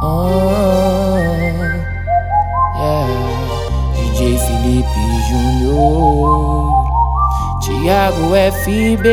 Oh, yeah. DJ Felipe Júnior, Thiago FB.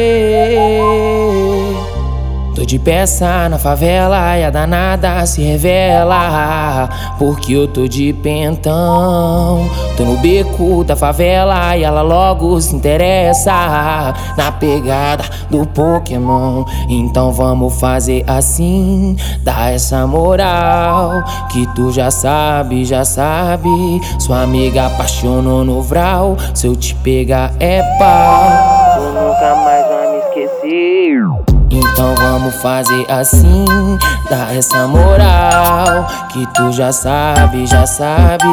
Tô de peça na favela e a danada se revela. Porque eu tô de pentão. Tô no beco da favela e ela logo se interessa. Na pegada do Pokémon. Então vamos fazer assim. Dá essa moral. Que tu já sabe, já sabe. Sua amiga apaixonou no Vral. Se eu te pegar é pau. Tu nunca mais. Então vamos fazer assim, dá essa moral Que tu já sabe, já sabe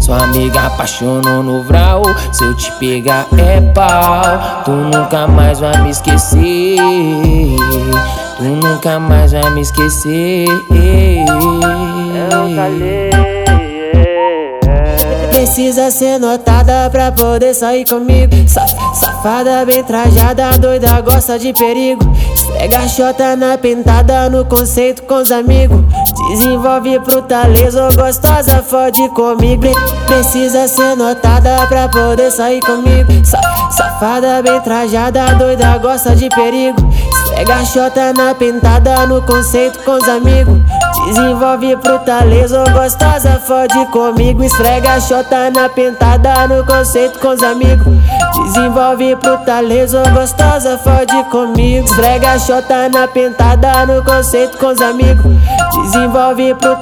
Sua amiga apaixonou no Vral Se eu te pegar é pau Tu nunca mais vai me esquecer Tu nunca mais vai me esquecer Eu falei Precisa ser notada pra poder sair comigo. Safada bem trajada, doida, gosta de perigo. Esfrega a chota na pintada, no conceito com os amigos. Desenvolve pro taleso, gostosa, fode comigo. Precisa ser notada pra poder sair comigo. Safada bem trajada, doida, gosta de perigo. Esfrega a chota na pintada, no conceito com os amigos. Desenvolve pro taleso, gostosa, fode comigo. Esfrega chota na pintada, no conceito com os amigos. Desenvolve pro taleso, gostosa, fode comigo. Esfrega chota na pintada, no conceito com os amigos. Desenvolve pro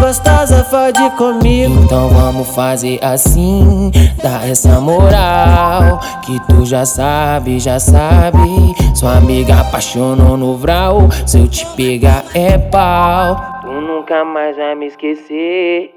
gostosa, fode comigo. Então vamos fazer assim, dá essa moral. Que tu já sabe, já sabe. Sua amiga apaixonou no Vral. Se eu te pegar é pau. Tu nunca mais vai me esquecer.